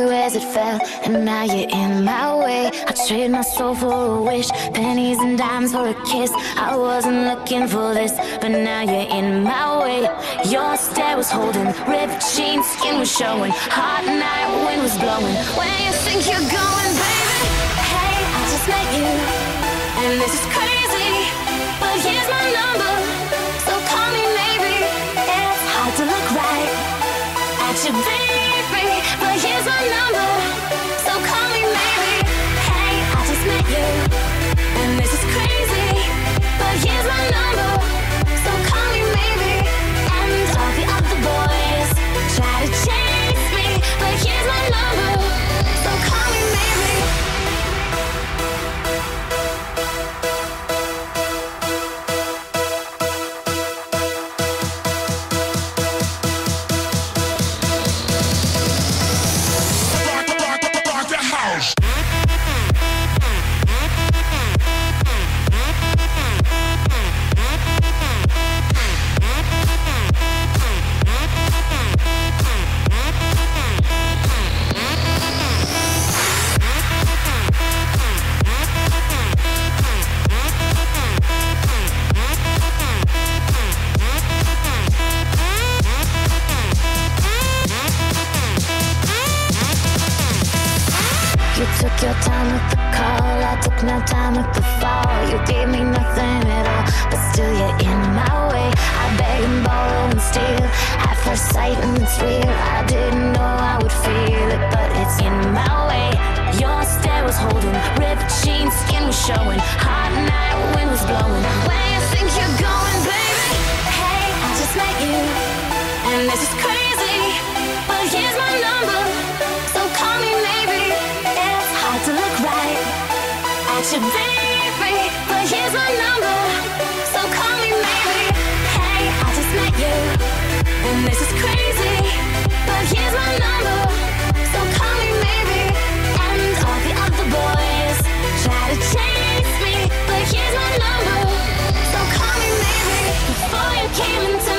you as it fell, and now you're in my way. I trade my soul for a wish, pennies and dimes for a kiss. I wasn't looking for this, but now you're in my way. Your stare was holding, ripped jeans, skin was showing, hot night wind was blowing. Where you think you're going, baby? Hey, I just met you, and this is crazy, but here's my number, so call me maybe. It's hard to look right at you, baby. Crazy, but here's my number. it's real. I didn't know I would feel it, but it's in my way. Your stare was holding, ripped jeans, skin was showing. Hot night, wind was blowing. Where you think you're going, baby? Hey, I just met you, and this is crazy. But here's my number, so call me maybe. It's hard to look right at you, baby. Before you came and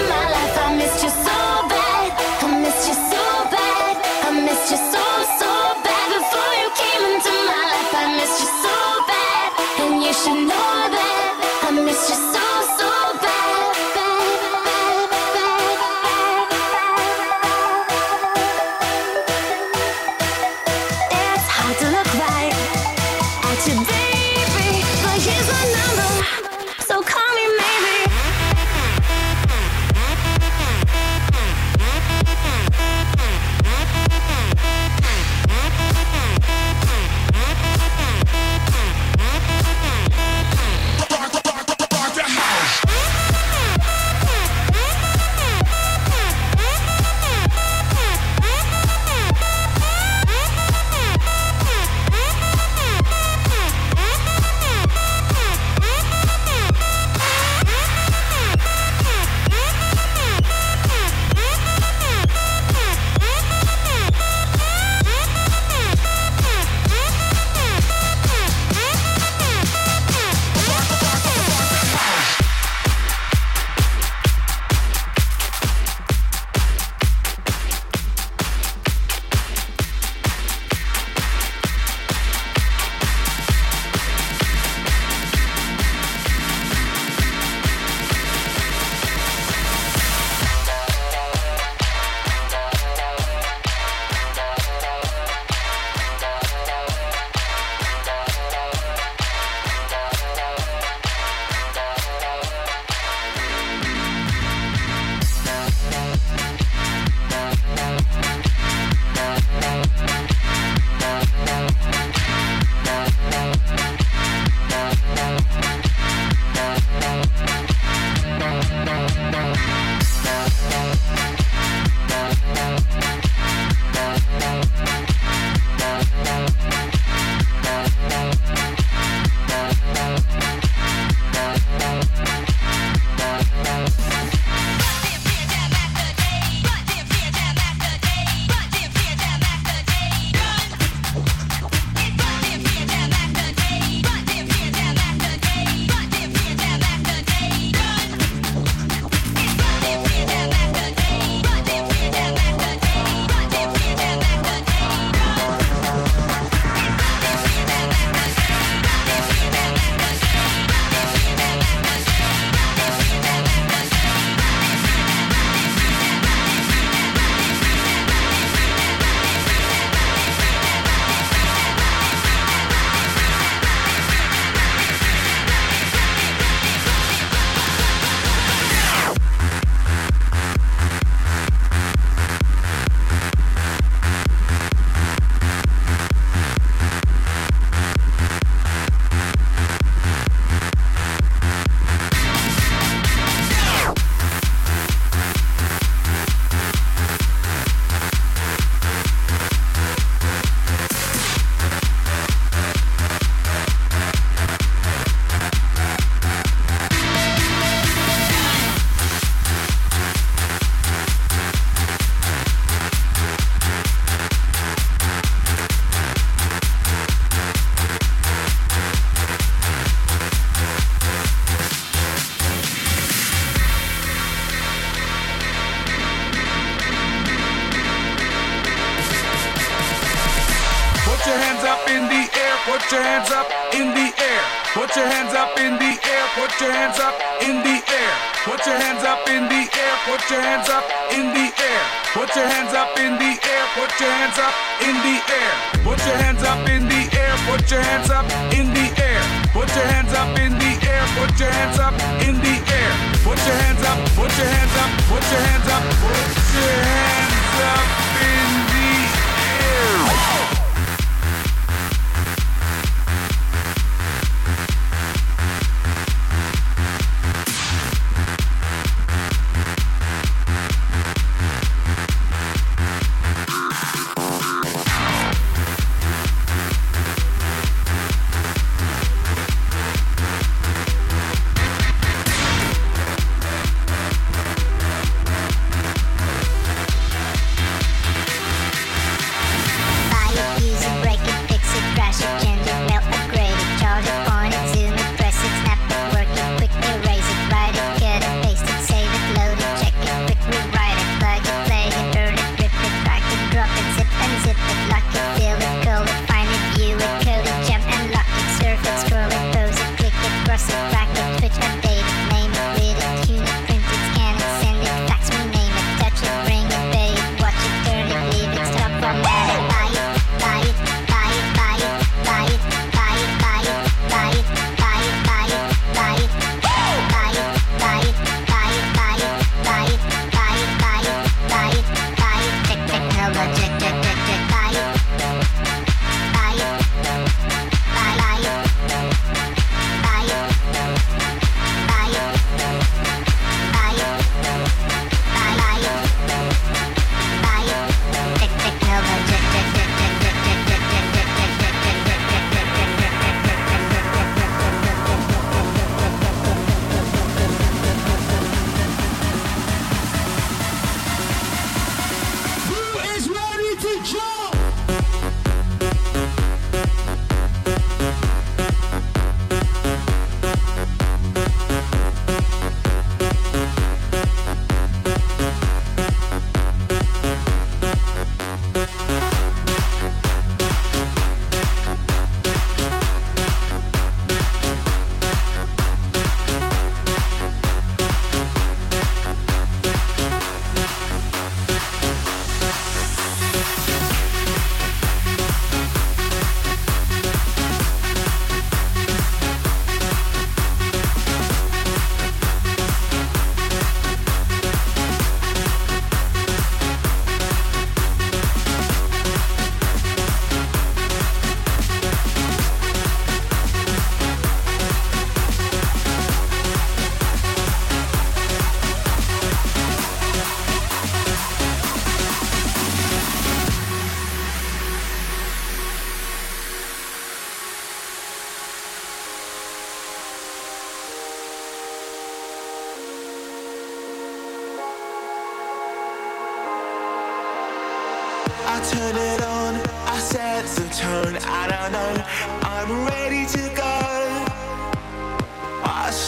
Put your hands up.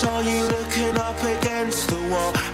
saw you looking up against the wall.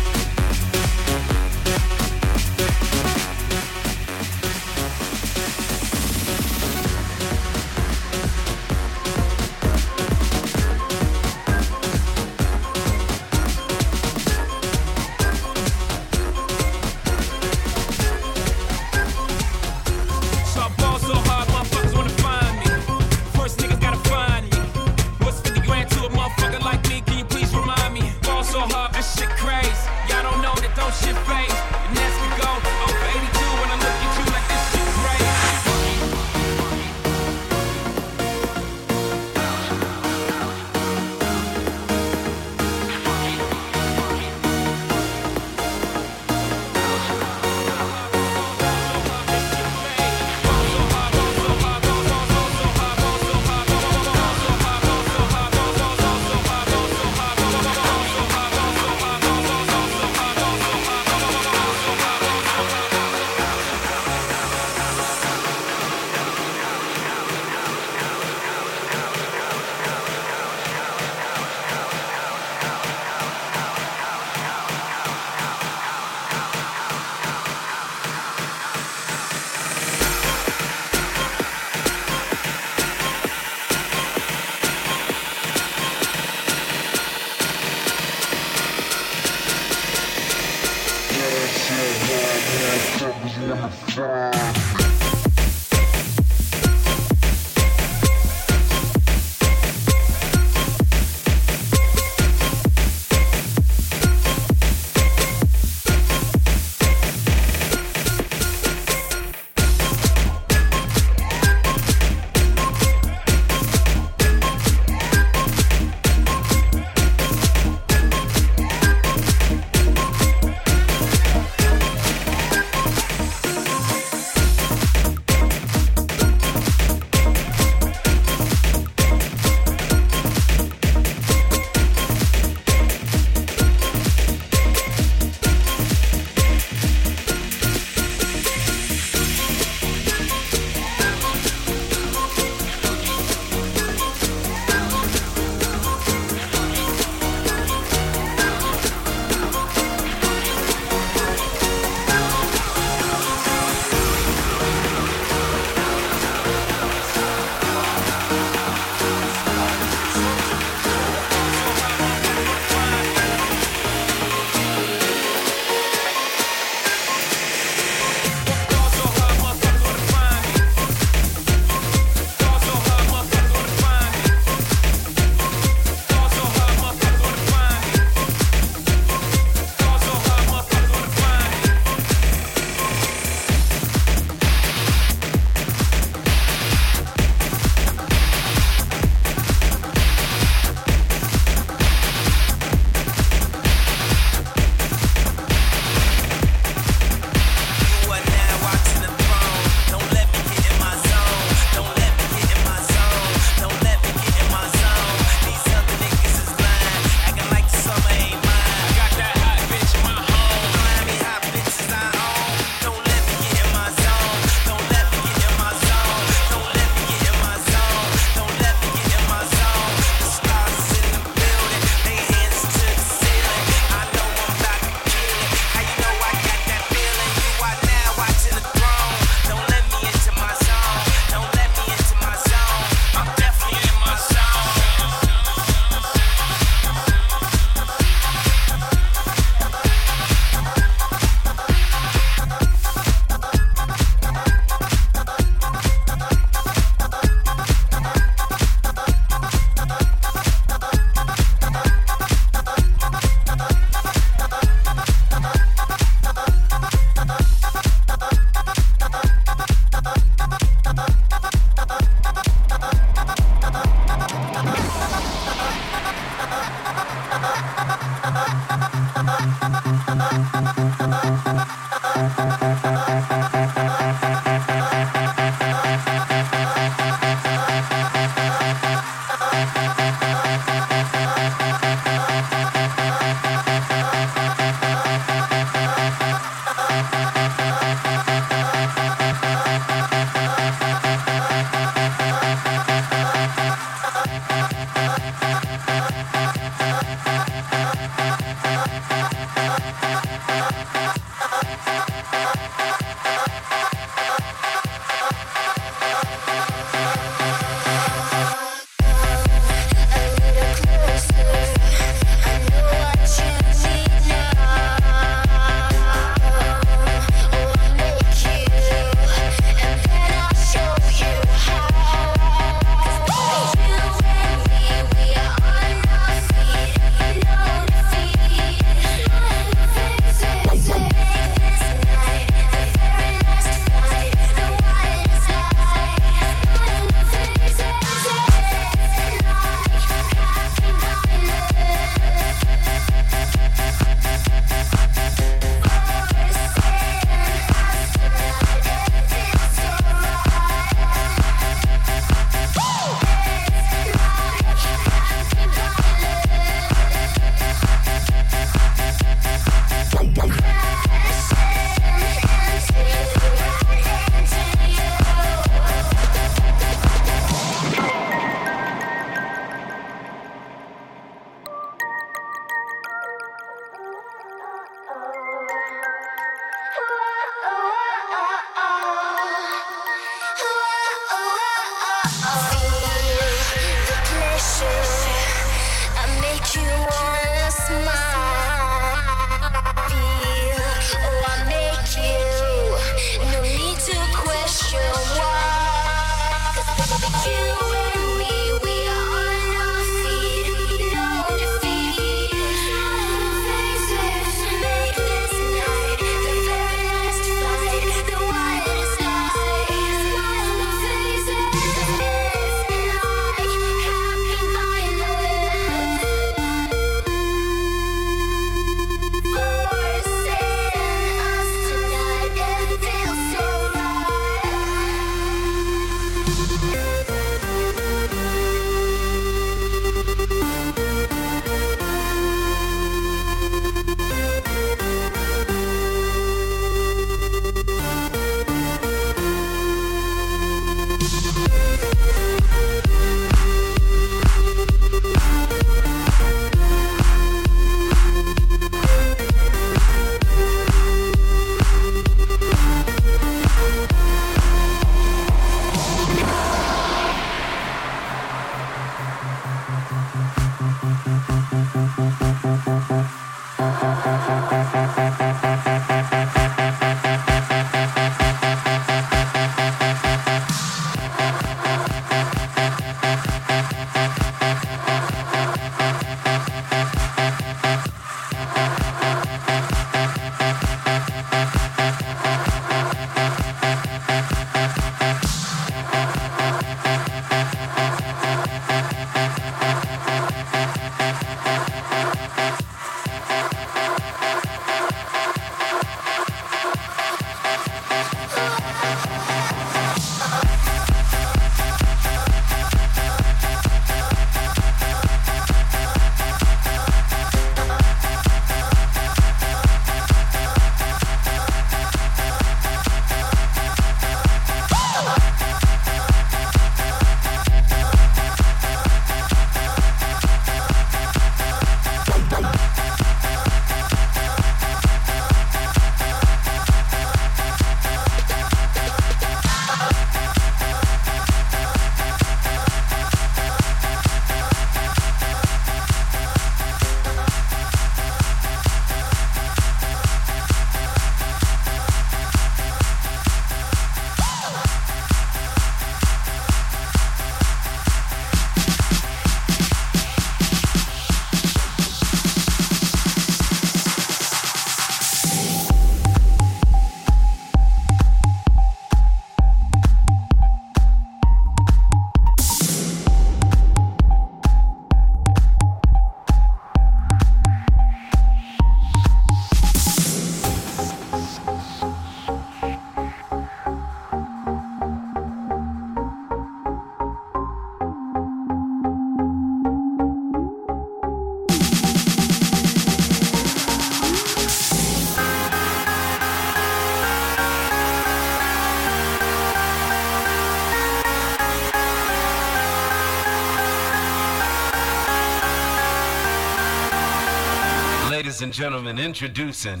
Ladies and gentlemen, introducing.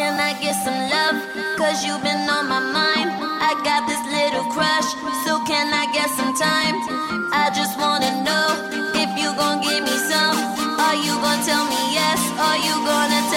Can I get some love? Cause you've been on my mind. I got this little crush, so can I get some time? I just wanna know if you gon' give me some. Are you gon' tell me yes? Are you gonna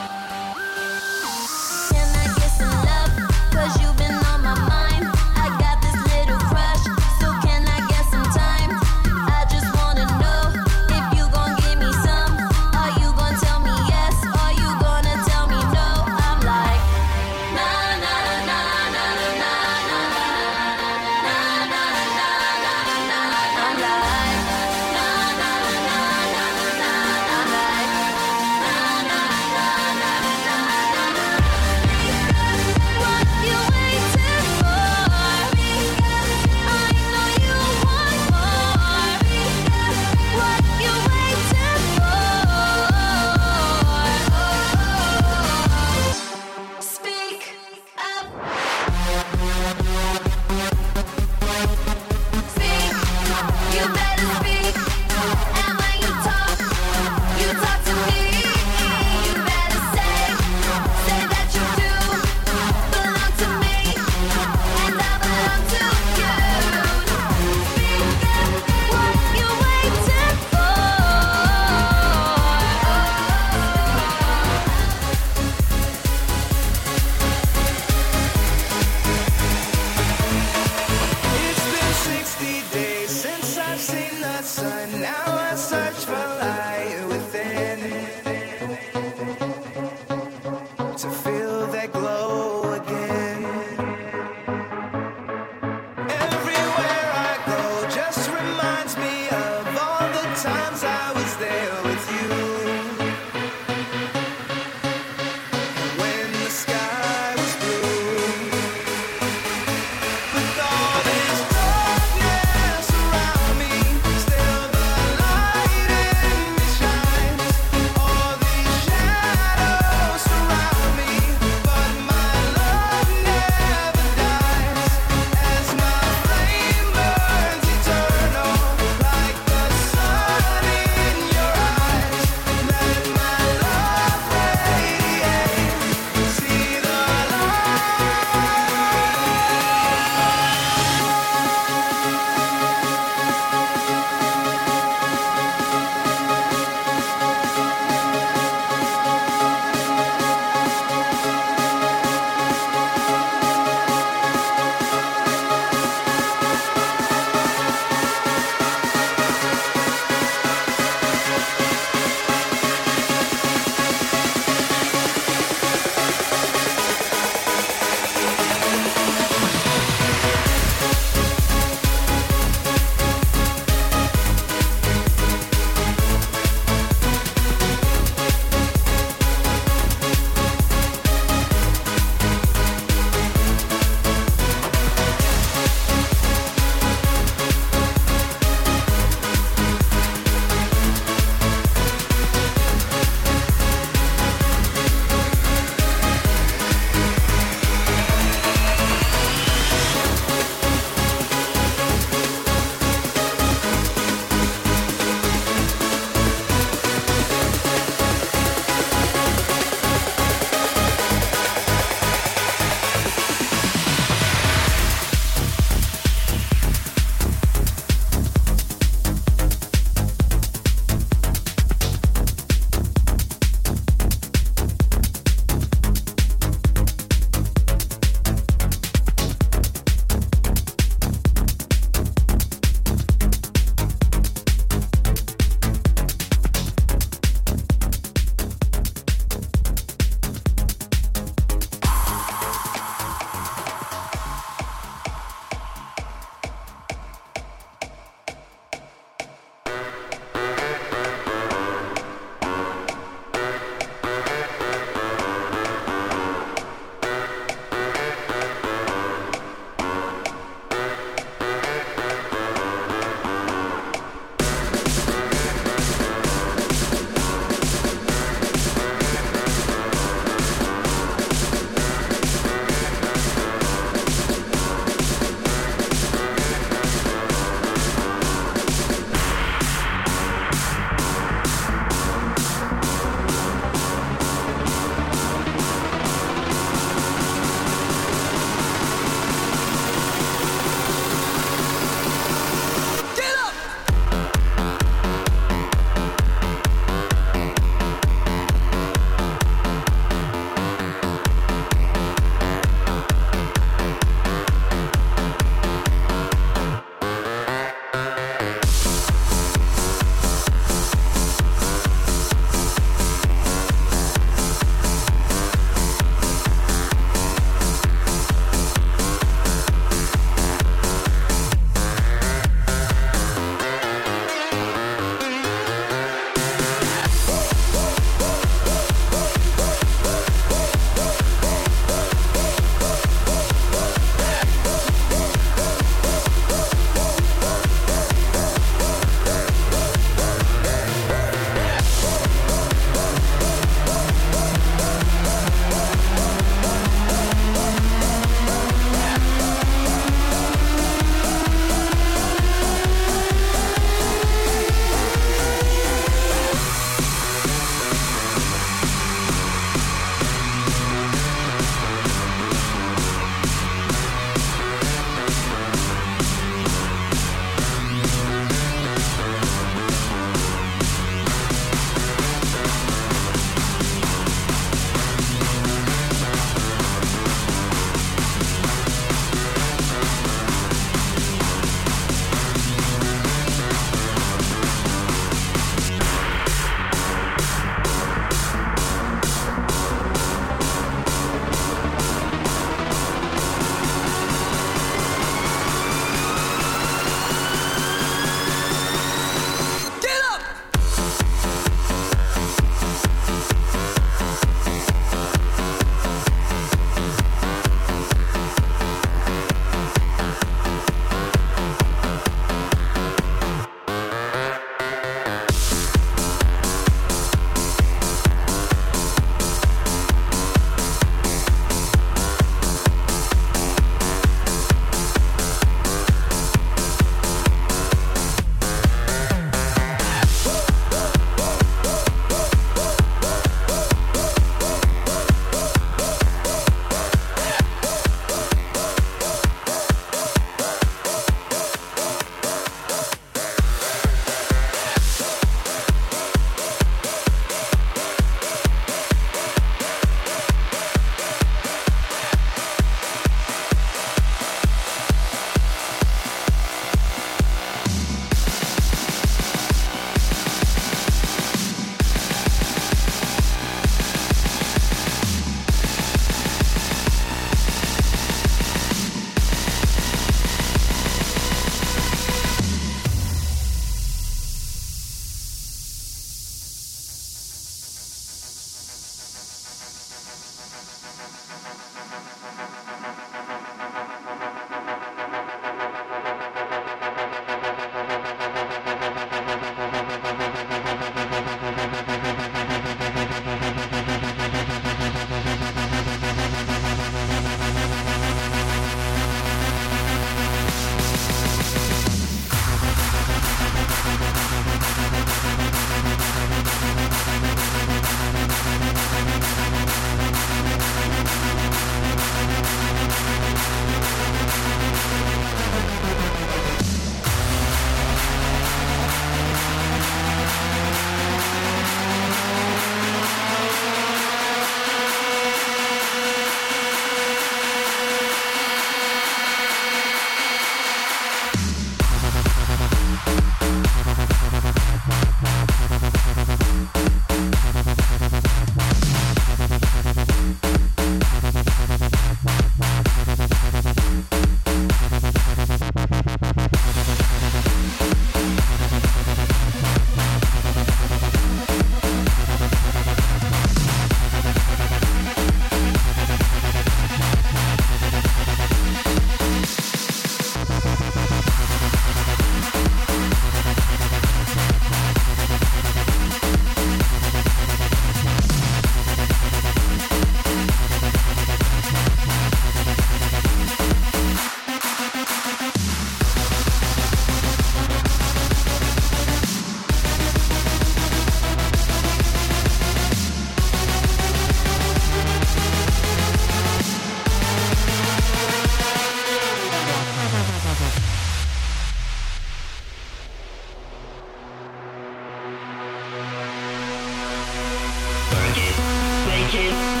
make